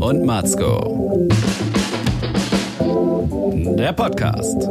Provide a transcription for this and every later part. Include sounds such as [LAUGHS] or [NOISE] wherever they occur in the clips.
und Matzko. Der Podcast.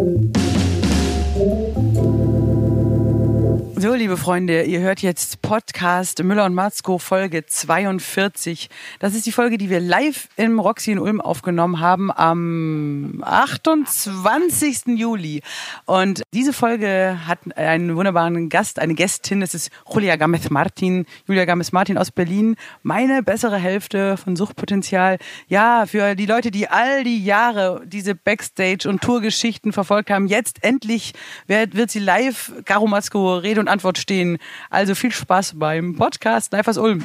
So, liebe Freunde, ihr hört jetzt Podcast Müller und Matzko Folge 42. Das ist die Folge, die wir live im Roxy in Ulm aufgenommen haben am 28. Juli. Und diese Folge hat einen wunderbaren Gast, eine Gästin. Das ist Julia Gamez Martin. Julia Gamez Martin aus Berlin. Meine bessere Hälfte von Suchtpotenzial. Ja, für die Leute, die all die Jahre diese Backstage- und Tourgeschichten verfolgt haben, jetzt endlich wird, sie live Garo Matzko Rede und Antwort stehen. Also viel Spaß beim Podcast Live aus Ulm.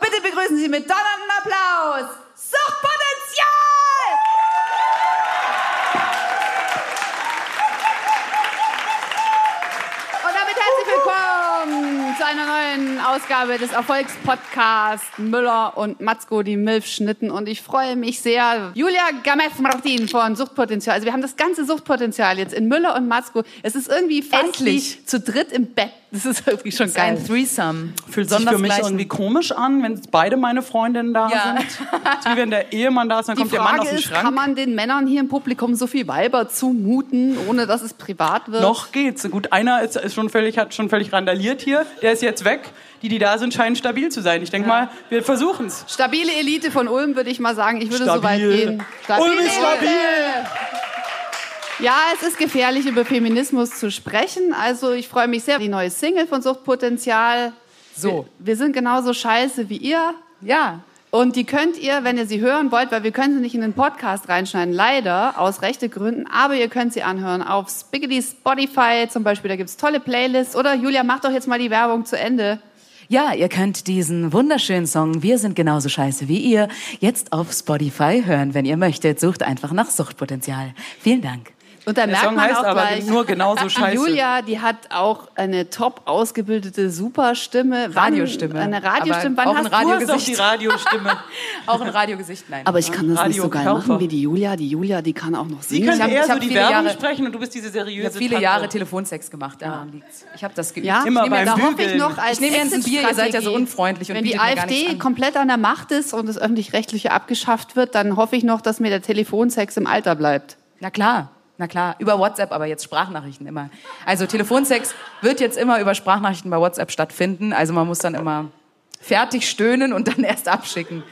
Bitte begrüßen Sie mit donnerndem Applaus Suchtpotenzial! Und damit herzlich willkommen zu einer neuen Ausgabe des Erfolgspodcasts Müller und Matzko, die Milf-Schnitten. Und ich freue mich sehr, Julia Gamez-Martin von Suchtpotenzial. Also wir haben das ganze Suchtpotenzial jetzt in Müller und Matzko. Es ist irgendwie fast zu dritt im Bett. Das ist irgendwie schon geil. Ein Threesome. Fühlt sich für mich irgendwie komisch an, wenn beide meine Freundinnen da Ja. sind. Es ist wie wenn der Ehemann da ist, dann Die kommt der Mann aus Frage dem ist, Schrank. kann man den Männern hier im Publikum so viel Weiber zumuten, ohne dass es privat wird? Noch geht's. Gut, einer ist, ist schon völlig, hat schon völlig randaliert hier. Der ist jetzt weg. Die, die da sind, scheinen stabil zu sein. Ich denke mal, wir versuchen's. Stabile Elite von Ulm, würde ich mal sagen. Ich würde so weit Stabil. gehen. Ulm ist stabil. Ja, es ist gefährlich, über Feminismus zu sprechen. Also ich freue mich sehr auf die neue Single von Suchtpotenzial. So. Wir sind genauso scheiße wie ihr. Ja. Und die könnt ihr, wenn ihr sie hören wollt, weil wir können sie nicht in den Podcast reinschneiden, leider, aus rechte Gründen, aber ihr könnt sie anhören auf Spiggity Spotify zum Beispiel, da gibt's tolle Playlists. Oder Julia, mach doch jetzt mal die Werbung zu Ende. Ja, ihr könnt diesen wunderschönen Song Wir sind genauso scheiße wie ihr jetzt auf Spotify hören, wenn ihr möchtet. Sucht einfach nach Suchtpotenzial. Vielen Dank. Und da Der merkt Song man heißt auch aber gleich, nur genauso die [LAUGHS] scheiße. Julia, die hat auch eine top ausgebildete Superstimme. Wann- Radiostimme. Eine Radiostimme. Aber Wann auch hast ein doch die Radiogesicht. Radiostimme. [LAUGHS] Auch ein Radiogesicht, nein. aber ich kann das nicht so geil Radiokörper. machen wie die Julia. Die Julia, die kann auch noch singen. könnte hab- eher ich so hab die viele Werbung Jahre- sprechen und du bist diese seriöse ich habe viele Tante. Jahre Telefonsex gemacht, daran liegt's. Ich habe das geübt. Ja, Immer ich nehme, beim da hoffe ich noch als Ich nehme jetzt ein Bier, ihr seid ja so unfreundlich und Wenn die gar nichts AfD komplett an der Macht ist und das Öffentlich-Rechtliche abgeschafft wird, dann hoffe ich noch, dass mir der Telefonsex im Alter bleibt. Na klar, na klar. Über WhatsApp, aber jetzt Sprachnachrichten immer. Also Telefonsex wird jetzt immer über Sprachnachrichten bei WhatsApp stattfinden. Also man muss dann immer fertig stöhnen und dann [LAUGHS] erst abschicken.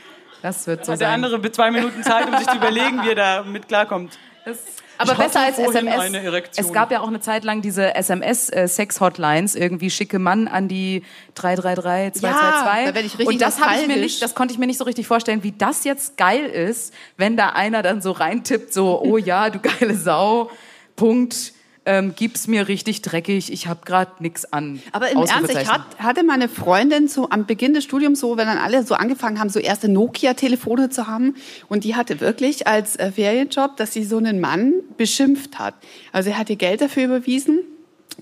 Das wird so Hat der sein. andere mit zwei Minuten Zeit, um sich zu überlegen, wie er da mit klarkommt. Das, aber Ich besser als SMS. Es gab ja auch eine Zeit lang diese SMS-Sex-Hotlines, irgendwie schicke Mann an die 333 222. da werd ich richtig Und das habe ich mir nicht, das konnte ich mir nicht so richtig vorstellen, wie das jetzt geil ist, wenn da einer dann so reintippt, so, oh ja, du geile Sau, Punkt. Ähm, gib's mir richtig dreckig, ich habe gerade nix an. Aber im Ernst, ich hat, hatte meine Freundin so am Beginn des Studiums so, wenn dann alle so angefangen haben, so erste Nokia-Telefone zu haben. Und die hatte wirklich als äh, Ferienjob, dass sie so einen Mann beschimpft hat. Also er hat ihr Geld dafür überwiesen,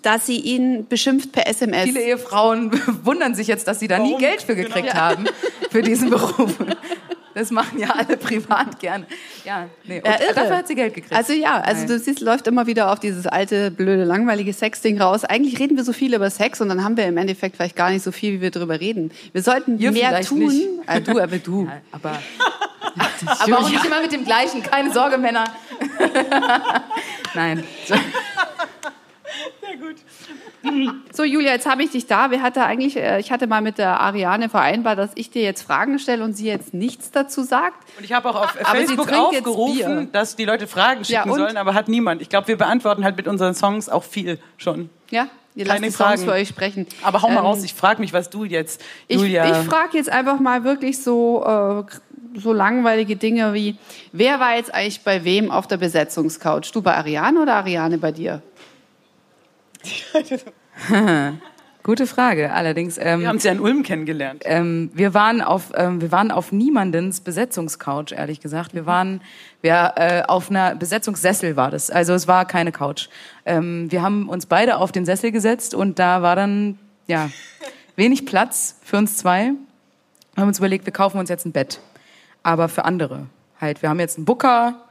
dass sie ihn beschimpft per SMS. Viele Ehefrauen [LAUGHS] wundern sich jetzt, dass sie da nie Warum? Geld für gekriegt haben, für diesen Beruf. [LAUGHS] Das machen ja alle [LAUGHS] privat gerne. Ja, nee. Und Ja, dafür hat sie Geld gekriegt. Also ja, also du siehst, läuft immer wieder auf dieses alte, blöde, langweilige Sex-Ding raus. Eigentlich reden wir so viel über Sex und dann haben wir im Endeffekt vielleicht gar nicht so viel, wie wir darüber reden. Wir sollten Ihr mehr tun. Äh, du, aber du. [LAUGHS] aber, [LAUGHS] aber auch nicht immer mit dem gleichen. Keine Sorge, Männer. Nein. So. So, Julia, jetzt habe ich dich da. Wir hatte eigentlich, äh, ich hatte mal mit der Ariane vereinbart, dass ich dir jetzt Fragen stelle und sie jetzt nichts dazu sagt. Und ich habe auch auf Aber Facebook aufgerufen, dass die Leute Fragen schicken und? sollen, aber hat niemand. Ich glaube, wir beantworten halt mit unseren Songs auch viel schon. Ja, ihr lasst Keine die Songs Fragen. für euch sprechen. Aber hau mal Ähm, raus, ich frage mich, was du jetzt, Ich, Julia... ich frage jetzt einfach mal wirklich so, äh, so langweilige Dinge wie, wer war jetzt eigentlich bei wem auf der Besetzungscouch? Du bei Ariane oder Ariane bei dir? [LAUGHS] [LAUGHS] Gute Frage. Allerdings, wir ähm, haben sie ja in Ulm kennengelernt. ähm, wir waren auf, ähm, wir waren auf niemandens Besetzungscouch, ehrlich gesagt. Wir waren, wir äh, auf einer Besetzungssessel war das. Also es war keine Couch. Ähm, wir haben uns beide auf den Sessel gesetzt und da war dann ja wenig Platz für uns zwei. Wir haben uns überlegt, wir kaufen uns jetzt ein Bett, aber für andere halt. Wir haben jetzt einen Booker,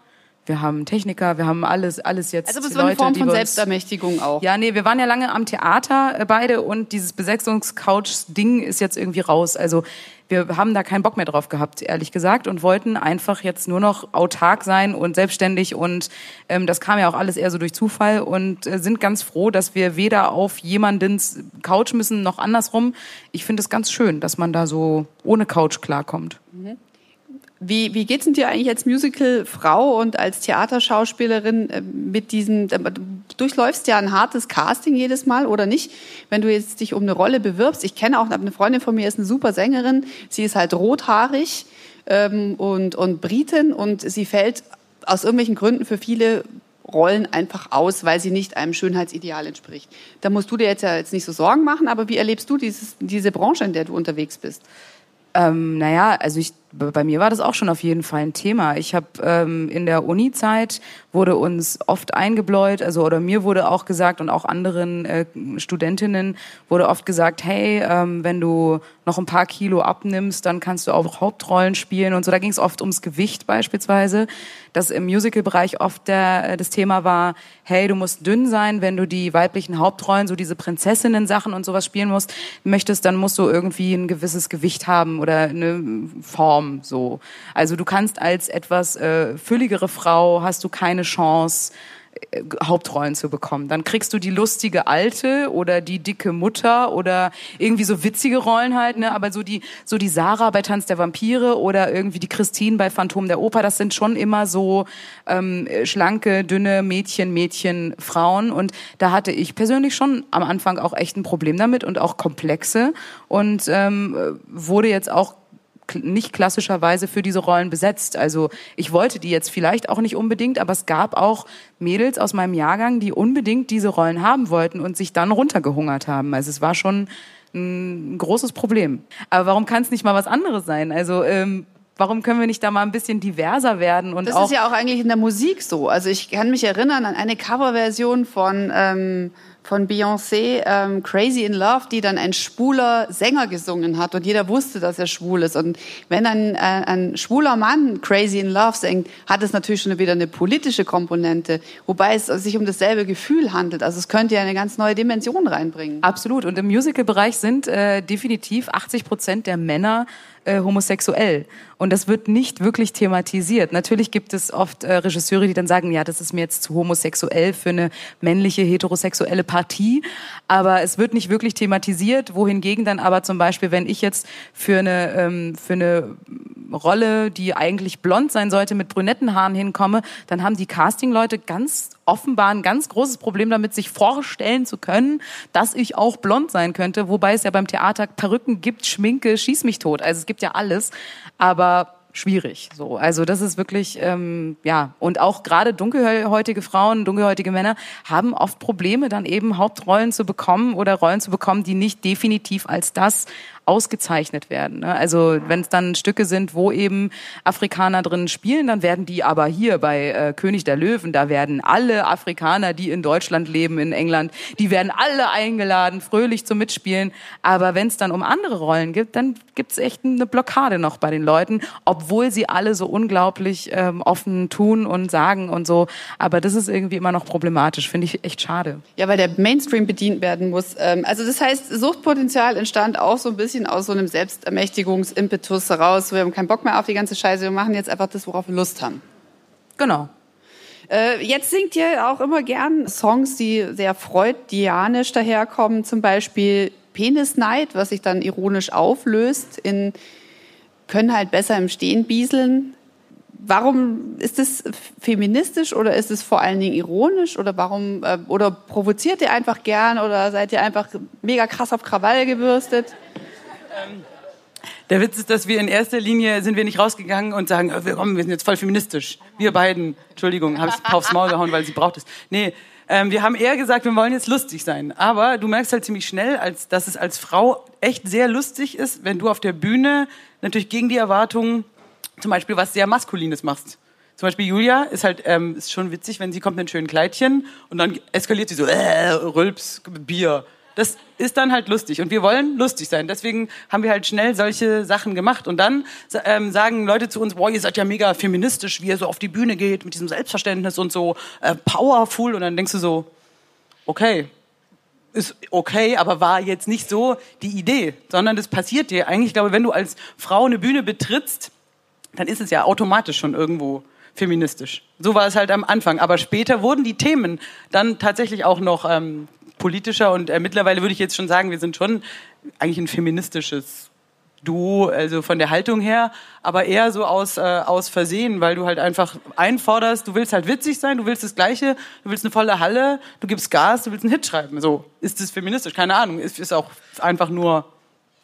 wir haben Techniker, wir haben alles, alles jetzt. Also Leute, du eine Form von Selbstermächtigung auch. Ja, nee, wir waren ja lange am Theater äh, beide und dieses Besetzungscouch-Ding ist jetzt irgendwie raus. Also wir haben da keinen Bock mehr drauf gehabt, ehrlich gesagt, und wollten einfach jetzt nur noch autark sein und selbstständig und ähm, das kam ja auch alles eher so durch Zufall und äh, sind ganz froh, dass wir weder auf jemandens Couch müssen noch andersrum. Ich finde es ganz schön, dass man da so ohne Couch klarkommt. Wie, wie geht's denn dir eigentlich als Musical-Frau und als Theaterschauspielerin äh, mit diesen, äh, du durchläufst ja ein hartes Casting jedes Mal oder nicht? Wenn du jetzt dich um eine Rolle bewirbst, ich kenne auch, eine Freundin von mir ist eine super Sängerin, sie ist halt rothaarig ähm, und, und Britin und sie fällt aus irgendwelchen Gründen für viele Rollen einfach aus, weil sie nicht einem Schönheitsideal entspricht. Da musst du dir jetzt ja jetzt nicht so Sorgen machen, aber wie erlebst du dieses, diese Branche, in der du unterwegs bist? Ähm, naja, also ich, bei mir war das auch schon auf jeden Fall ein Thema. Ich habe ähm, in der Uni-Zeit wurde uns oft eingebläut, also oder mir wurde auch gesagt und auch anderen äh, Studentinnen wurde oft gesagt, hey, ähm, wenn du noch ein paar Kilo abnimmst, dann kannst du auch Hauptrollen spielen und so. Da ging es oft ums Gewicht beispielsweise, dass im Musical-Bereich oft der, äh, das Thema war, hey, du musst dünn sein, wenn du die weiblichen Hauptrollen, so diese Prinzessinnen-Sachen und sowas spielen musst, möchtest, dann musst du irgendwie ein gewisses Gewicht haben oder eine Form so. Also du kannst als etwas äh, fülligere Frau hast du keine Chance äh, Hauptrollen zu bekommen. Dann kriegst du die lustige Alte oder die dicke Mutter oder irgendwie so witzige Rollen halt, ne? Aber so die, so die Sarah bei Tanz der Vampire oder irgendwie die Christine bei Phantom der Oper, das sind schon immer so ähm, schlanke, dünne Mädchen, Mädchen, Frauen. Und da hatte ich persönlich schon am Anfang auch echt ein Problem damit und auch komplexe und ähm, wurde jetzt auch nicht klassischerweise für diese Rollen besetzt. Also ich wollte die jetzt vielleicht auch nicht unbedingt, aber es gab auch Mädels aus meinem Jahrgang, die unbedingt diese Rollen haben wollten und sich dann runtergehungert haben. Also es war schon ein großes Problem. Aber warum kann es nicht mal was anderes sein? Also ähm, warum können wir nicht da mal ein bisschen diverser werden und Das auch ist ja auch eigentlich in der Musik so. Also ich kann mich erinnern an eine Coverversion von, ähm, von Beyoncé, ähm, Crazy in Love, die dann ein schwuler Sänger gesungen hat und jeder wusste, dass er schwul ist. Und wenn dann äh, ein schwuler Mann Crazy in Love singt, hat es natürlich schon wieder eine politische Komponente, wobei es sich um dasselbe Gefühl handelt. Also es könnte ja eine ganz neue Dimension reinbringen. Absolut. Und im Musical-Bereich sind äh, definitiv 80 Prozent der Männer äh, homosexuell. Und das wird nicht wirklich thematisiert. Natürlich gibt es oft äh, Regisseure, die dann sagen, ja, das ist mir jetzt zu homosexuell für eine männliche heterosexuelle Partie. Aber es wird nicht wirklich thematisiert. Wohingegen dann aber zum Beispiel, wenn ich jetzt für eine, ähm, für eine Rolle, die eigentlich blond sein sollte, mit brünetten Haaren hinkomme, dann haben die Castingleute ganz offenbar ein ganz großes Problem damit, sich vorstellen zu können, dass ich auch blond sein könnte. Wobei es ja beim Theater Perücken gibt, Schminke, schieß mich tot. Also es gibt ja alles. Aber schwierig. So, also das ist wirklich ähm, ja und auch gerade dunkelhäutige Frauen, dunkelhäutige Männer haben oft Probleme, dann eben Hauptrollen zu bekommen oder Rollen zu bekommen, die nicht definitiv als das ausgezeichnet werden. Ne? Also wenn es dann Stücke sind, wo eben Afrikaner drin spielen, dann werden die aber hier bei äh, König der Löwen, da werden alle Afrikaner, die in Deutschland leben, in England, die werden alle eingeladen, fröhlich zum Mitspielen. Aber wenn es dann um andere Rollen gibt, dann gibt es echt eine Blockade noch bei den Leuten, obwohl sie alle so unglaublich ähm, offen tun und sagen und so. Aber das ist irgendwie immer noch problematisch, finde ich echt schade. Ja, weil der Mainstream bedient werden muss. Ähm, Also das heißt, Suchtpotenzial entstand auch so ein bisschen aus so einem Selbstermächtigungsimpetus heraus. Wir haben keinen Bock mehr auf die ganze Scheiße. Wir machen jetzt einfach das, worauf wir Lust haben. Genau. Äh, Jetzt singt ihr auch immer gern Songs, die sehr freudianisch daherkommen. Zum Beispiel Penisneid, was sich dann ironisch auflöst in können halt besser im Stehen bieseln. Warum ist es feministisch oder ist es vor allen Dingen ironisch oder warum äh, oder provoziert ihr einfach gern oder seid ihr einfach mega krass auf Krawall gebürstet? Der Witz ist, dass wir in erster Linie sind wir nicht rausgegangen und sagen, äh, wir, kommen, wir sind jetzt voll feministisch. Wir beiden, Entschuldigung, habe ich aufs Maul gehauen, weil sie braucht es. Nee, ähm, wir haben eher gesagt, wir wollen jetzt lustig sein. Aber du merkst halt ziemlich schnell, als, dass es als Frau echt sehr lustig ist, wenn du auf der Bühne natürlich gegen die Erwartungen zum Beispiel was sehr Maskulines machst. Zum Beispiel Julia ist halt ist schon witzig, wenn sie kommt in einem schönen Kleidchen und dann eskaliert sie so, äh, Rülps, Bier. Das ist dann halt lustig und wir wollen lustig sein. Deswegen haben wir halt schnell solche Sachen gemacht und dann ähm, sagen Leute zu uns, boah, ihr seid ja mega feministisch, wie ihr so auf die Bühne geht mit diesem Selbstverständnis und so äh, powerful und dann denkst du so, okay, ist okay, aber war jetzt nicht so die Idee, sondern das passiert dir eigentlich. Ich glaube, wenn du als Frau eine Bühne betrittst, dann ist es ja automatisch schon irgendwo feministisch. So war es halt am Anfang. Aber später wurden die Themen dann tatsächlich auch noch ähm, politischer und äh, mittlerweile würde ich jetzt schon sagen, wir sind schon eigentlich ein feministisches Duo, also von der Haltung her, aber eher so aus, äh, aus Versehen, weil du halt einfach einforderst, du willst halt witzig sein, du willst das Gleiche, du willst eine volle Halle, du gibst Gas, du willst einen Hit schreiben. So, ist das feministisch? Keine Ahnung, ist, ist auch einfach nur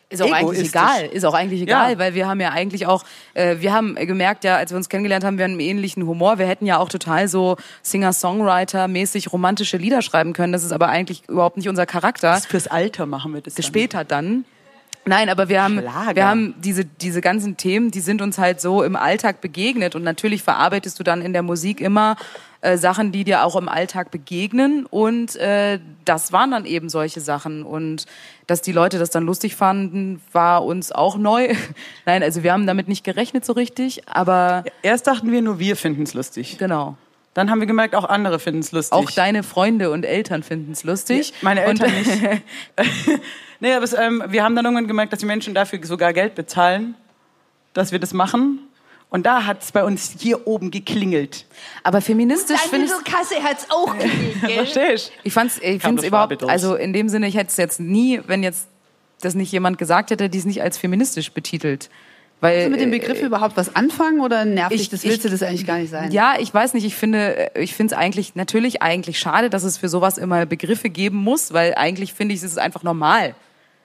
ist auch eigentlich egal, ist auch eigentlich egal, Ja. weil wir haben ja eigentlich auch, äh, wir haben gemerkt, ja, als wir uns kennengelernt haben, wir haben einen ähnlichen Humor. Wir hätten ja auch total so Singer-Songwriter-mäßig romantische Lieder schreiben können. Das ist aber eigentlich überhaupt nicht unser Charakter. das fürs Alter machen wir das. Dann. Später dann. Nein, aber wir haben, Schlager. wir haben diese, diese ganzen Themen, die sind uns halt so im Alltag begegnet. Und natürlich verarbeitest du dann in der Musik immer äh, Sachen, die dir auch im Alltag begegnen. Und äh, das waren dann eben solche Sachen. Und dass die Leute das dann lustig fanden, war uns auch neu. [LAUGHS] Nein, also wir haben damit nicht gerechnet so richtig, aber Erst dachten wir nur, wir finden es lustig. genau. Dann haben wir gemerkt, auch andere finden es lustig. Auch deine Freunde und Eltern finden es lustig. Meine und, Eltern nicht. [LAUGHS] [LAUGHS] nee, aber es, ähm, wir haben dann irgendwann gemerkt, dass die Menschen dafür sogar Geld bezahlen, dass wir das machen. Und da hat es bei uns hier oben geklingelt. Aber feministisch finde ich Kasse hat's auch gegeben, [LAUGHS] gell? Verstehst Ich fand's, ich find's das überhaupt, also in dem Sinne, ich hätte es jetzt nie, wenn jetzt das nicht jemand gesagt hätte, die es nicht als feministisch betitelt. Weil, Kannst du mit dem Begriff überhaupt was anfangen oder nervt dich ich- das? ich- Willst du das eigentlich gar nicht sein? ja, ich weiß nicht, ich finde, ich finde es eigentlich, natürlich eigentlich schade, dass es für sowas immer Begriffe geben muss, weil eigentlich finde ich, es ist einfach normal.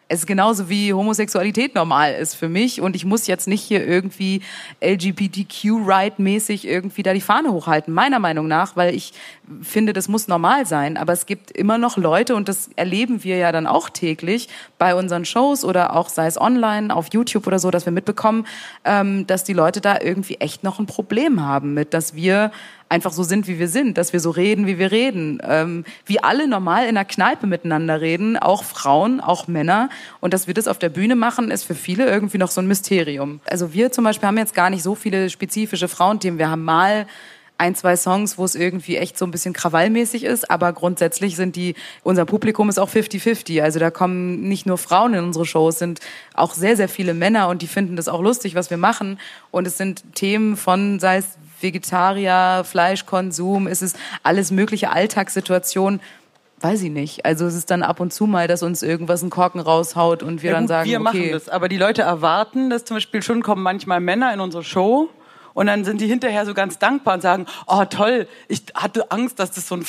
Es ist genauso wie Homosexualität normal ist für mich und ich muss jetzt nicht hier irgendwie LGBTQ-Right-mäßig irgendwie da die Fahne hochhalten, meiner Meinung nach, weil ich finde, das muss normal sein. Aber es gibt immer noch Leute und das erleben wir ja dann auch täglich bei unseren Shows oder auch sei es online, auf YouTube oder so, dass wir mitbekommen, ähm, dass die Leute da irgendwie echt noch ein Problem haben mit, dass wir einfach so sind, wie wir sind, dass wir so reden, wie wir reden, ähm, wie alle normal in der Kneipe miteinander reden, auch Frauen, auch Männer. Und dass wir das auf der Bühne machen, ist für viele irgendwie noch so ein Mysterium. Also wir zum Beispiel haben jetzt gar nicht so viele spezifische Frauenthemen. Wir haben mal ein, zwei Songs, wo es irgendwie echt so ein bisschen krawallmäßig ist, aber grundsätzlich sind die, unser Publikum ist auch 50-50. Also da kommen nicht nur Frauen in unsere Shows, sind auch sehr, sehr viele Männer und die finden das auch lustig, was wir machen. Und es sind Themen von, sei es Vegetarier, Fleischkonsum, es ist alles mögliche Alltagssituationen. Weiß ich nicht. Also es ist dann ab und zu mal, dass uns irgendwas einen Korken raushaut und wir Ja, dann gut, sagen, wir okay. machen das. Aber die Leute erwarten, dass zum Beispiel schon kommen manchmal Männer in unsere Show und dann sind die hinterher so ganz dankbar und sagen, oh toll, ich hatte Angst, dass das so ein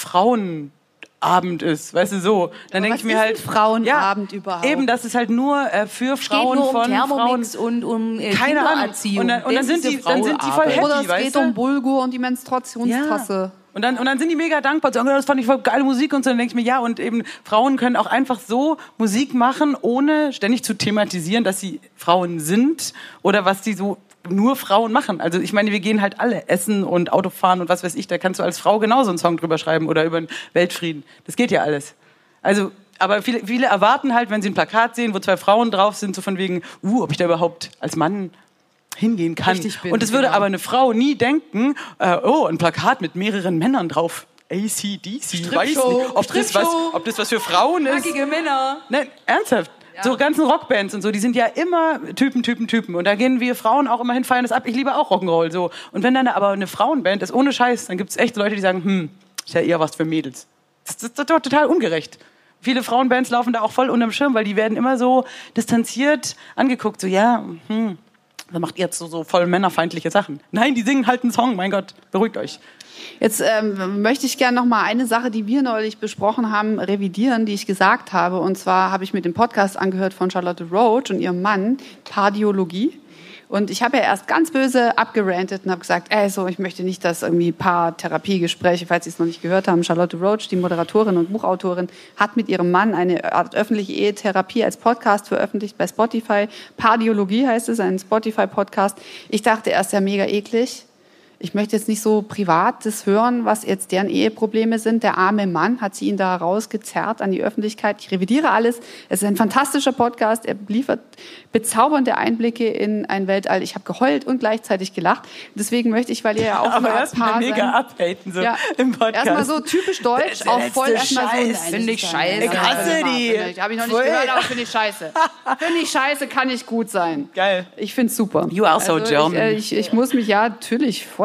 Frauenabend ist, weißt du so. Dann denke ich mir ist halt Frauenabend überhaupt? Eben, das ist halt nur äh, für Frauen von Frauen. und um äh, Keine Ahnung. Kindererziehung. Und dann- und dann sind die- dann sind die voll happy. Oder es geht um Bulgur und die Menstruationstasse. Und dann, und dann sind die mega dankbar ja, das fand ich voll geile Musik und so. Dann denke ich mir, ja, und eben Frauen können auch einfach so Musik machen, ohne ständig zu thematisieren, dass sie Frauen sind oder was die so nur Frauen machen. Also ich meine, wir gehen halt alle essen und Autofahren und was weiß ich, da kannst du als Frau genauso einen Song drüber schreiben oder über den Weltfrieden. Das geht ja alles. Also, aber viele, viele erwarten halt, wenn sie ein Plakat sehen, wo zwei Frauen drauf sind, so von wegen, uh, ob ich da überhaupt als Mann hingehen kann. Richtig bin, und es würde genau. aber eine Frau nie denken, äh, oh, ein Plakat mit mehreren Männern drauf. ACDC, weiß nicht, ob das, was, ob das was für Frauen ist. Nackige Männer. Nein, ernsthaft. So ganzen Rockbands und so, die sind ja immer Typen, Typen, Typen. Und da gehen wir Frauen auch immerhin feiern das ab. Ich liebe auch Rock'n'Roll so. Und wenn dann aber eine Frauenband ist, ohne Scheiß, dann gibt es echt Leute, die sagen, hm, ist ja eher was für Mädels. Das, ist doch total ungerecht. Viele Frauenbands laufen da auch voll unterm Schirm, weil die werden immer so distanziert angeguckt. So, ja, hm, da macht ihr jetzt so, so voll männerfeindliche Sachen. Nein, die singen halt einen Song, mein Gott, beruhigt euch. Jetzt ähm, möchte ich gerne noch mal eine Sache, die wir neulich besprochen haben, revidieren, die ich gesagt habe. Und zwar habe ich mir den Podcast angehört von Charlotte Roach und ihrem Mann, Pardiologie. Und ich habe ja erst ganz böse abgerantet und habe gesagt, ey, so, ich möchte nicht, dass irgendwie Paar-Therapiegespräche, falls Sie es noch nicht gehört haben, Charlotte Roach, die Moderatorin und Buchautorin, hat mit ihrem Mann eine Art öffentliche Ehetherapie als Podcast veröffentlicht bei Spotify. Pardiologie heißt es, ein Spotify-Podcast. Ich dachte erst ja mega eklig. Ich möchte jetzt nicht so Privates hören, was jetzt deren Eheprobleme sind. Der arme Mann hat sie ihn da rausgezerrt an die Öffentlichkeit. Ich revidiere alles. Es ist ein fantastischer Podcast. Er liefert bezaubernde Einblicke in ein Weltall. Ich habe geheult und gleichzeitig gelacht. Deswegen möchte ich, weil ihr ja auch Aber mal erstmal Paar mega abhaten so ja. im Podcast. Erstmal so typisch deutsch, auch voll erstmal so. Scheiß. Finde ich scheiße. Ich hasse die. Habe ich noch nicht Voll. gehört, aber finde ich scheiße. Finde ich scheiße, kann nicht gut sein. Geil. Ich finde es super. You are so German. Ich, äh, ich, ich muss mich, ja, natürlich, voll.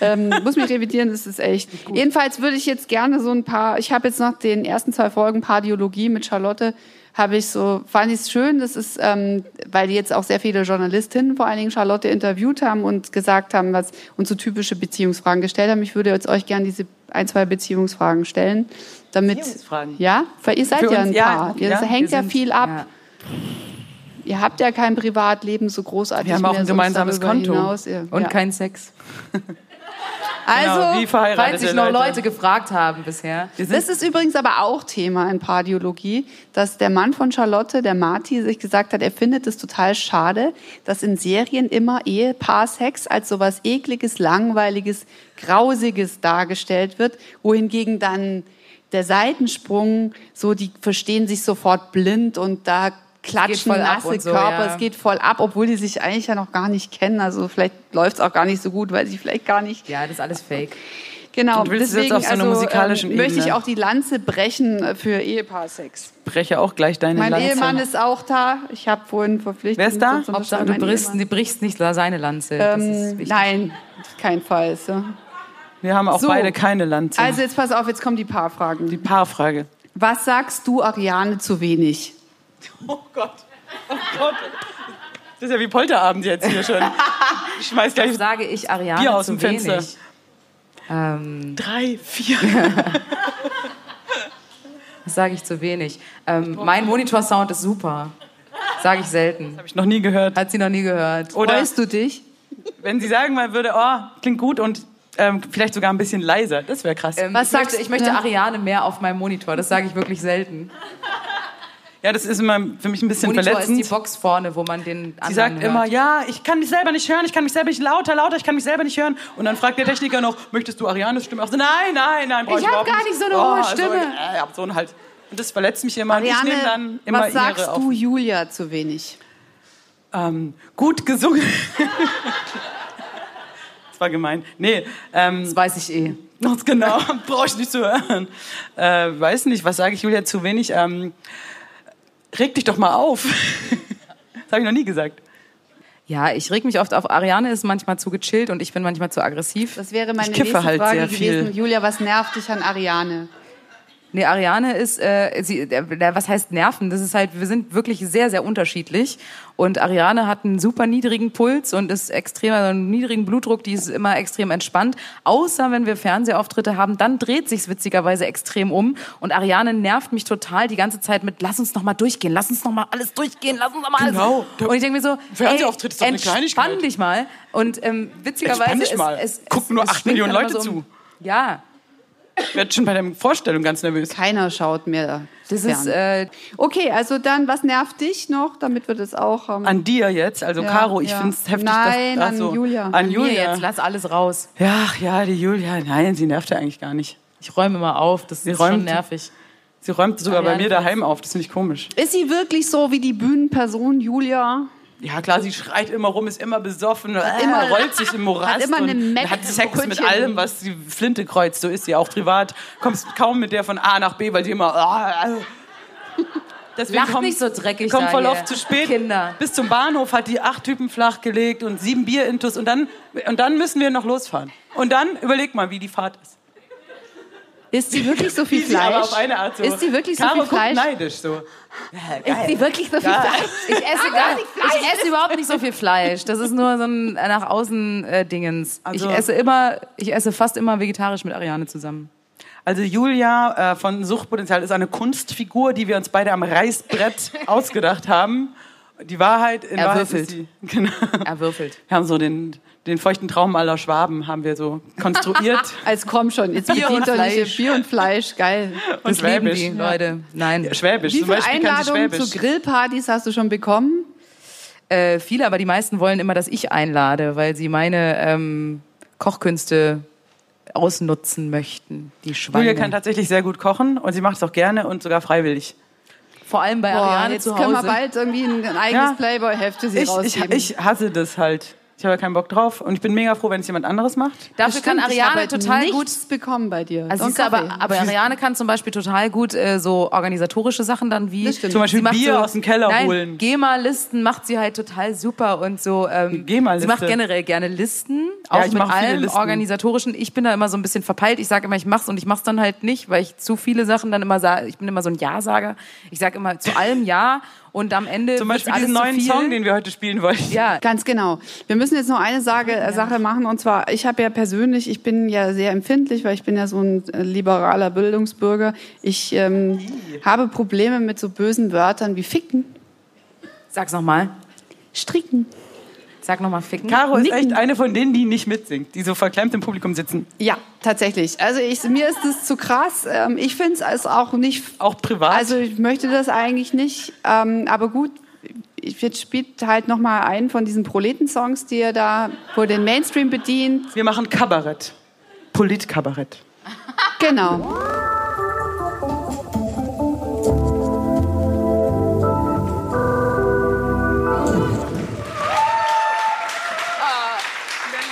Ähm, muss mich revidieren, das ist echt. Jedenfalls würde ich jetzt gerne so ein paar, ich habe jetzt nach den ersten zwei Folgen Pardiologie mit Charlotte, habe ich so, fand ich es schön, das ist, ähm, weil die jetzt auch sehr viele Journalistinnen, vor allen Dingen Charlotte, interviewt haben und gesagt haben, was, und so typische Beziehungsfragen gestellt haben. Ich würde jetzt euch gerne diese ein, zwei Beziehungsfragen stellen, damit, Beziehungsfragen? ja, weil ihr seid Für ja uns, ein ja, Paar. Ihr, ja, das hängt ja viel ab. ja. Ihr habt ja kein Privatleben so großartig Wir haben auch ein gemeinsames Konto. Hinaus. Ihr- Und ja. kein Sex. [LAUGHS] Also, genau, wie verheiratete Falls sich noch Leute gefragt haben bisher. das ist übrigens aber auch Thema in Pardiologie, dass der Mann von Charlotte, der Marty, sich gesagt hat, er findet es total schade, dass in Serien immer Ehepaarsex als sowas ekliges, langweiliges, grausiges dargestellt wird, wohingegen dann der Seitensprung, so die verstehen sich sofort blind und da klatschen voll ab nasse und so, Körper, ja. es geht voll ab, obwohl die sich eigentlich ja noch gar nicht kennen. Also vielleicht läuft es auch gar nicht so gut, weil sie vielleicht gar nicht Ja, das ist alles fake. Genau, Und willst du jetzt deswegen auf so einer also, musikalischen ähm, möchte ich auch die Lanze brechen äh, für Ehepaarsex. breche auch gleich deine Mein Lanze. Ehemann ist auch da. Ich habe vorhin verpflichtet. Wer ist da? Hauptsache, du mein brichst, du brichst nicht seine Lanze. das ist Ehemann. Ähm, wichtig. nein, Fall. So. Wir haben auch So. beide keine Lanze. Also jetzt pass auf, jetzt kommen die Paarfragen. die Paarfrage. Was sagst du, Ariane, zu wenig? [LAUGHS] Oh Gott. Oh Gott. Das ist ja wie Polterabend jetzt hier schon. Ich schmeiß gleich Das sage ich Ariane Bier aus zu dem Fenster. wenig. Ähm, drei, vier. [LAUGHS] das sage ich zu wenig. Ähm, mein Monitorsound ist super. Sage ich selten. Habe ich noch nie gehört. Hat sie noch nie gehört. Oder Freust du dich? wenn sie sagen mal würde, oh, klingt gut und ähm, vielleicht sogar ein bisschen leiser. Das wäre krass. Ähm, Was ich, sagst möchte, ich möchte du? Ariane mehr auf meinem Monitor. Das sage ich wirklich selten. Ja, das ist immer für mich ein bisschen Monitor ist verletzend. die Box vorne, wo man den anderen Sie sagt hört. immer, ja, ich kann mich selber nicht hören, ich kann mich selber nicht lauter, lauter, ich kann mich selber nicht hören. Und dann fragt der Techniker noch, möchtest du Arianes Stimme? Auch so, nein, nein, nein, brauch Ich ich hab überhaupt gar nicht so eine hohe Stimme. Also, äh, ja, so ein halt. Und das verletzt mich immer. und ich nehme dann immer was sagst du, Julia, zu wenig? Ähm, gut gesungen. [LAUGHS] das war gemein. Nee, ähm, Das weiß ich eh. ganz [LAUGHS] genau, [LAUGHS] brauche ich nicht zu hören. Äh, weiß nicht, was sage ich Julia zu wenig? Ähm, reg dich doch mal auf. [LAUGHS] das habe ich noch nie gesagt. Ja, ich reg mich oft auf. Ariane ist manchmal zu gechillt und ich bin manchmal zu aggressiv. Das wäre meine Ich nächste halt Frage gewesen. viel. Julia, was nervt dich an Ariane? Nee, Ariane ist, äh, sie, der, was heißt Nerven? Das ist halt, wir sind wirklich sehr, sehr unterschiedlich. Und Ariane hat einen super niedrigen Puls und ist extrem, also einen niedrigen Blutdruck, die ist immer extrem entspannt. Außer wenn wir Fernsehauftritte haben, dann dreht sich's witzigerweise extrem um. Und Ariane nervt mich total die ganze Zeit mit, lass uns noch mal durchgehen, lass uns noch mal alles durchgehen, lass uns noch mal alles. Genau. Und ich denke mir so, Fernsehauftritt ist doch eine entspann Kleinigkeit. dich mal. Und ähm, witzigerweise Entspann dich es- mal. Es, es, Gucken nur es acht Millionen Leute so um- zu. Ja, Ich werde schon bei der Vorstellung ganz nervös. Keiner schaut mir das fern. ist äh, Okay, also dann, was nervt dich noch, damit wir das auch ähm, An dir jetzt, also Ja, Caro, ich ja. finde es heftig, Nein, dass an also, Julia. An Mir Julia. jetzt, lass alles raus. Ja, ach ja, die Julia, nein, sie nervt ja eigentlich gar nicht. Ich räume immer auf, das ist räumt- schon nervig. Sie räumt sogar bei Ariane mir find's- daheim auf, das finde ich komisch. Ist sie wirklich so wie die Bühnenperson Julia? Ja, klar, sie schreit immer rum, ist immer besoffen, immer- immer rollt sich im Morast hat immer eine und Mecke hat Sex im mit Brötchen. allem, was die Flinte kreuzt. So ist sie auch privat. Kommst kaum mit der von A nach B, weil sie immer. ah, Deswegen Lacht kommt- nicht so dreckig Kommt voll oft zu spät. Kinder. Bis zum Bahnhof hat die acht Typen flachgelegt und sieben Bierintus und dann, und dann müssen wir noch losfahren. Und dann überleg mal, wie die Fahrt ist. Ist sie wirklich so viel sie aber Fleisch? auf eine Art so. Ist sie wirklich so Caro viel Fleisch? neidisch so. Ist sie wirklich so viel Ja. Fleisch? Ich esse, gar nicht, ich esse überhaupt nicht so viel Fleisch. Das ist nur so ein äh, nach außen äh, Dingens. Also- ich esse immer, ich esse fast immer vegetarisch mit Ariane zusammen. Also Julia äh, von Suchtpotenzial ist eine Kunstfigur, die wir uns beide am Reißbrett [LAUGHS] ausgedacht haben. Die Wahrheit in Er Wahrheit würfelt. ist sie. [LAUGHS] Genau. Er würfelt. Wir haben so den, den feuchten Traum aller Schwaben haben wir so konstruiert. [LAUGHS] Als komm schon, jetzt Bier und Fleisch. Bier und Fleisch, geil. Das Und lieben Schwäbisch. die Leute. Nein. Schwäbisch. Wie viele Einladungen Schwäbisch. zu Grillpartys hast du schon bekommen? Äh, viele, aber die meisten wollen immer, dass ich einlade, weil sie meine ähm, Kochkünste ausnutzen möchten, die Schweine. Julia kann tatsächlich sehr gut kochen und sie macht es auch gerne und sogar freiwillig. Vor allem bei Boah, Ariane jetzt zu können wir Hause. bald irgendwie ein, ein eigenes Ja. Playboy-Heft für sie Ich, ich, rausgeben. ich hasse das halt. Ich habe ja keinen Bock drauf und ich bin mega froh, wenn es jemand anderes macht. Dafür kann Stimmt, ich Ariane habe total gut bekommen bei dir. Also siehst du, aber, aber Ariane kann zum Beispiel total gut äh, so organisatorische Sachen dann wie. Zum Beispiel Bier aus dem Keller nein, holen. GEMA-Listen macht sie halt total super und so. Ähm, sie macht generell gerne Listen, auch ich mit allem Listen. organisatorischen. Ich bin da immer so ein bisschen verpeilt. Ich sage immer, ich mach's und ich mach's dann halt nicht, weil ich zu viele Sachen dann immer sage. Ich bin immer so ein Ja-Sager. Ich sage immer zu allem Ja und am Ende Zum Beispiel alles diesen zu neuen viel. Song, den wir heute spielen wollten. ja, Ganz genau. Wir müssen jetzt noch eine Sage, äh, Sache machen und zwar, ich habe ja persönlich, ich bin ja sehr empfindlich, weil ich bin ja so ein äh, liberaler Bildungsbürger. Ich ähm, habe Probleme mit so bösen Wörtern wie ficken, sag's nochmal. stricken. Sag nochmal ficken. Caro ist Nicken. echt eine von denen, die nicht mitsingt, die so verklemmt im Publikum sitzen. Ja, tatsächlich. Also ich, mir ist das zu krass. Ähm, ich finde es auch nicht Auch privat. Also ich möchte das eigentlich nicht, ähm, aber gut, jetzt spielt halt noch mal einen von diesen Proletensongs, die er da, wo er den Mainstream bedient. wir machen Kabarett. Politkabarett. Genau.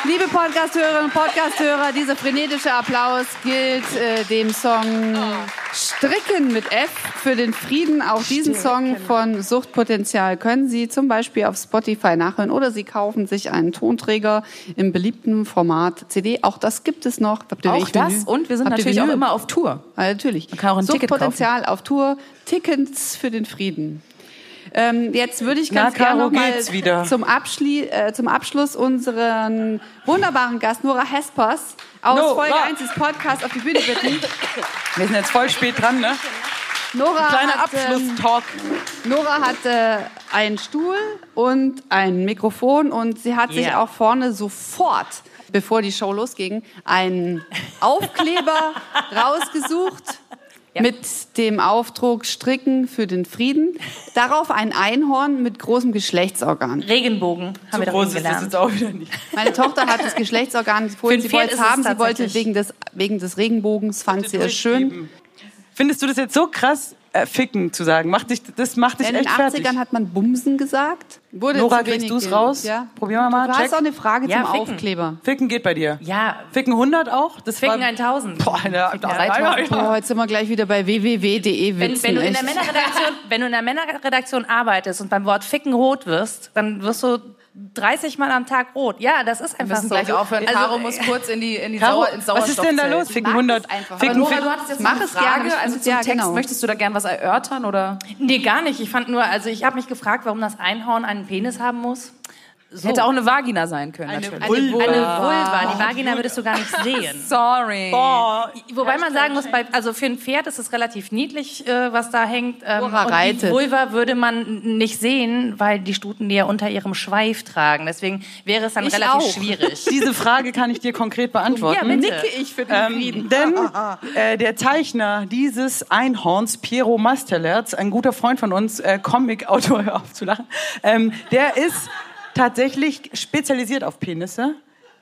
Liebe Podcasthörerinnen und Podcasthörer, dieser frenetische Applaus gilt äh, dem Song Stricken mit F für den Frieden. Auch diesen Song von Suchtpotenzial können Sie zum Beispiel auf Spotify nachhören oder Sie kaufen sich einen Tonträger im beliebten Format CD. Auch das gibt es noch. Auch das und wir sind Habt natürlich auch immer auf Tour. Ja, natürlich. Man kann auch ein Ticket Suchtpotenzial auf Tour, Tickets für den Frieden. Ähm, jetzt würde ich Na, ganz gerne noch mal zum, Abschli äh, zum Abschluss unseren wunderbaren Gast Nora Hespers aus Nora. Folge 1 des Podcasts auf die Bühne bitten. Wir sind jetzt voll spät dran, ne? Nora Kleiner hat, ähm, Abschlusstalk. Nora hat äh, einen Stuhl und ein Mikrofon und sie hat sich Yeah. auch vorne sofort, bevor die Show losging, einen Aufkleber [LAUGHS] rausgesucht mit dem Aufdruck Stricken für den Frieden. Darauf ein Einhorn mit großem Geschlechtsorgan. Regenbogen haben So wir groß ist das gelernt. jetzt auch wieder nicht. Meine Tochter hat das [LAUGHS] Geschlechtsorgan vorhin, sie wollte es haben, sie wollte wegen des, wegen des Regenbogens, fand sie es schön. Findest du das jetzt so krass, äh, ficken zu sagen? Macht dich, das macht dich In den echt fertig. 80ern hat man Bumsen gesagt. Wurde Nora, kriegst du's ge- raus? Ja. Probieren wir mal, Du hast auch eine Frage Ja, zum ficken. Aufkleber. Ficken geht bei dir. Ja, Ficken 100 auch? Das Ficken war, 1000. Boah, Alter, Ficken da- 3000. Boah, jetzt sind wir gleich wieder bei www.de Wenn, wenn, du in echt. der Männerredaktion, wenn du in der Männerredaktion arbeitest und beim Wort Ficken rot wirst, dann wirst du 30 Mal am Tag rot. Ja, das ist Wir einfach müssen so. gleich aufhören. Also, Caro muss kurz in die, in die Caro, Sauer, ins was ist denn da los? Ficken mag 100. es einfach. Ficken, Nora, ficken. du hattest jetzt Mach eine es gerne. Frage, also zum Ja, Text. genau. Möchtest du da gern was erörtern oder? Nee, gar nicht. Ich fand nur, also ich habe mich gefragt, warum das Einhorn einen Penis haben muss. So. Hätte auch eine Vagina sein können, natürlich. eine Vulva. Eine Vulva. Die Vagina würdest du gar nicht sehen. [LAUGHS] Sorry. Wobei man sagen muss, bei, also für ein Pferd ist es relativ niedlich, äh, was da hängt. Ähm, Nora und die reitet. Vulva würde man nicht sehen, weil die Stuten die ja unter ihrem Schweif tragen. Deswegen wäre es dann Ich relativ auch. schwierig. [LAUGHS] Diese Frage kann ich dir konkret beantworten. Ja, bitte. Nicke ich für den Ähm, Frieden. denn äh, der Zeichner dieses Einhorns, Piero Masterlerz, ein guter Freund von uns, äh, Comic-Autor, [LAUGHS] hör auf zu lachen, ähm, der ist tatsächlich spezialisiert auf Penisse.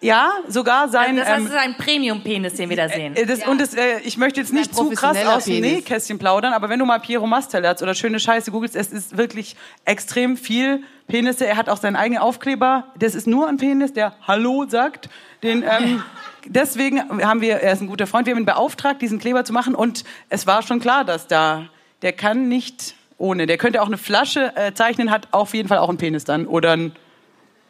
Ja, sogar sein... das heißt, ähm, es ist ein Premium-Penis, den wir da sehen. Äh, Das, Und das, äh, ich möchte jetzt nicht zu krass aus dem. Nähkästchen plaudern, aber wenn du mal Piero Masterlerz oder schöne Scheiße googelst, es ist wirklich extrem viel Penisse. Er hat auch seinen eigenen Aufkleber. Das ist nur ein Penis, der Hallo sagt. Den, ähm, [LAUGHS] deswegen haben wir, er ist ein guter Freund, wir haben ihn beauftragt, diesen Kleber zu machen. Und es war schon klar, dass da, der kann nicht ohne. Der könnte auch eine Flasche äh, zeichnen, hat auf jeden Fall auch einen Penis dann. Oder ein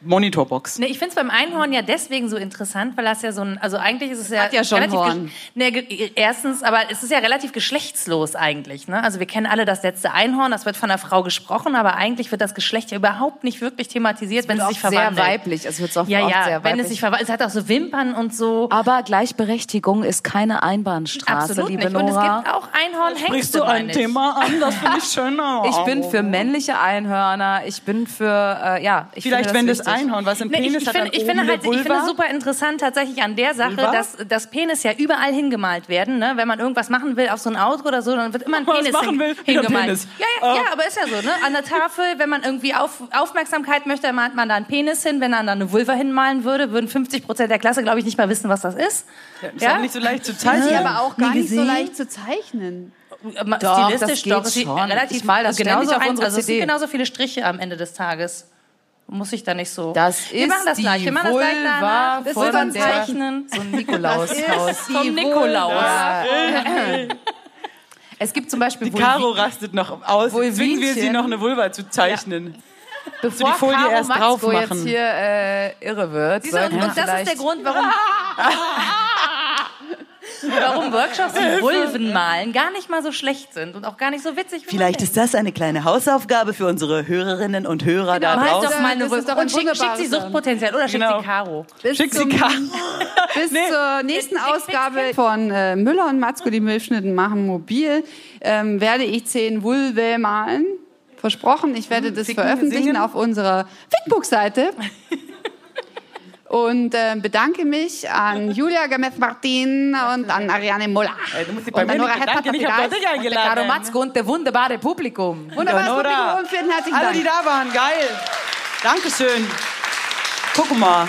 Monitorbox. Ne, ich finde es beim Einhorn ja deswegen so interessant, weil das ja so ein, also eigentlich ist es ja, Hat ja schon relativ Horn. Ne, ge- erstens, aber es ist ja relativ geschlechtslos eigentlich. Ne? Also wir kennen alle das letzte Einhorn, das wird von einer Frau gesprochen, aber eigentlich wird das Geschlecht ja überhaupt nicht wirklich thematisiert, wenn es sich sehr verwandelt. weiblich. Es wird auch ja, oft ja, sehr wenn weiblich. es sich verwandelt. Es hat auch so Wimpern und so. Aber Gleichberechtigung ist keine Einbahnstraße, Absolut liebe nicht. Und es Nora. gibt auch Einhornhengste, Sprichst du ein. Thema an? Das finde ich [LAUGHS] schön. Ich bin für männliche Einhörner. Ich bin für, äh, ja. Ich Vielleicht, finde wenn das. Einhorn, was im Nee, Penis ich, ich, hat, finde, dann ich, finde halt, ich finde Vulva. super interessant tatsächlich an der Sache, Vulva? dass das Penis ja überall hingemalt werden. Ne? Wenn man irgendwas machen will auf so ein Auto oder so, dann wird immer ein [LAUGHS] Was Penis machen hin, will, hingemalt. Penis. Ja, ja, ja, aber ist ja so. Ne? An der Tafel, wenn man irgendwie auf, Aufmerksamkeit möchte, dann malt man da einen Penis hin. Wenn man da eine Vulva hinmalen würde, würden 50 Prozent der Klasse, glaube ich, nicht mal wissen, was das ist. Ist ja nicht so leicht zu Die zeichnen. aber auch gar nicht so leicht zu zeichnen. Doch, Stilistisch das geht doch. Es schon. relativ mal das genauso auf unsere also es sind genauso viele Striche am Ende des Tages. Muss ich da nicht so. Das wir ist machen das gleich. Wir machen das gleich Vulva danach. Das ist ein Zeichnen. So ein Nikolaushaus. [LAUGHS] Vom Nikolaus. Ja. Es gibt zum Beispiel Die Caro Vulvi- rastet noch aus. Jetzt zwingen wir sie noch eine Vulva zu zeichnen. bevor die Folie Caro erst Matzko drauf jetzt machen. hier äh, irre wird. Siehst du, sollten und das ist der Grund, warum, [LAUGHS] warum Workshops [LAUGHS] in Vulven malen gar nicht mal so schlecht sind und auch gar nicht so witzig. Vielleicht ist das eine kleine Hausaufgabe für unsere Hörerinnen und Hörer da Mal draußen. doch mal eine Das ist doch Vulve ein und schick, schickt sie wunderbares Suchtpotenzial oder Genau. sie Caro. Bis, Schick sie Caro. [LAUGHS] bis zur nächsten Ausgabe von äh, Müller und Matzko, die Milchschnitten machen mobil, ähm, werde ich zehn Vulve malen. Versprochen, ich werde das Ficken, veröffentlichen singen? auf unserer Fickbook-Seite. [LAUGHS] Und äh, bedanke mich an [LAUGHS] Julia Gameth-Martin und an Ariane Moller. Ey, du musst dich bei und mir Nora bedanken, ich hab Hepper-Papagei. dich eingeladen. Caro Matzko und der wunderbare Publikum. Wunderbares Nora. Publikum und vielen herzlichen Alle, Dank. die da waren, geil. Dankeschön. Guck mal.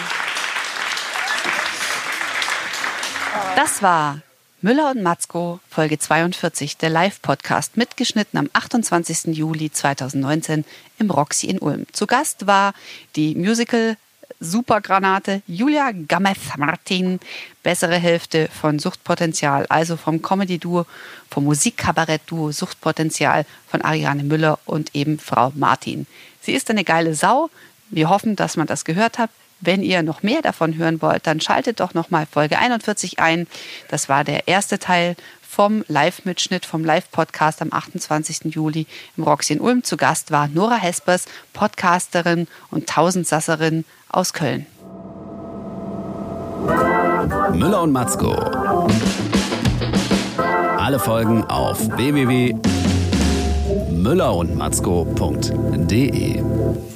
Das war Müller und Matzko, Folge 42, der Live-Podcast, mitgeschnitten am 28. Juli 2019 im Roxy in Ulm. Zu Gast war die Musical Supergranate Julia Gameth-Martin, bessere Hälfte von Suchtpotenzial, also vom Comedy-Duo, vom Musikkabarett-Duo Suchtpotenzial von Ariane Müller und eben Frau Martin. Sie ist eine geile Sau. Wir hoffen, dass man das gehört hat. Wenn ihr noch mehr davon hören wollt, dann schaltet doch noch mal Folge 41 ein. Das war der erste Teil vom Live-Mitschnitt, vom Live-Podcast am 28. Juli im Roxy in Ulm. Zu Gast war Nora Hespers, Podcasterin und Tausendsasserin aus Köln. Müller und Matzko. Alle Folgen auf www.müllerundmatzko.de.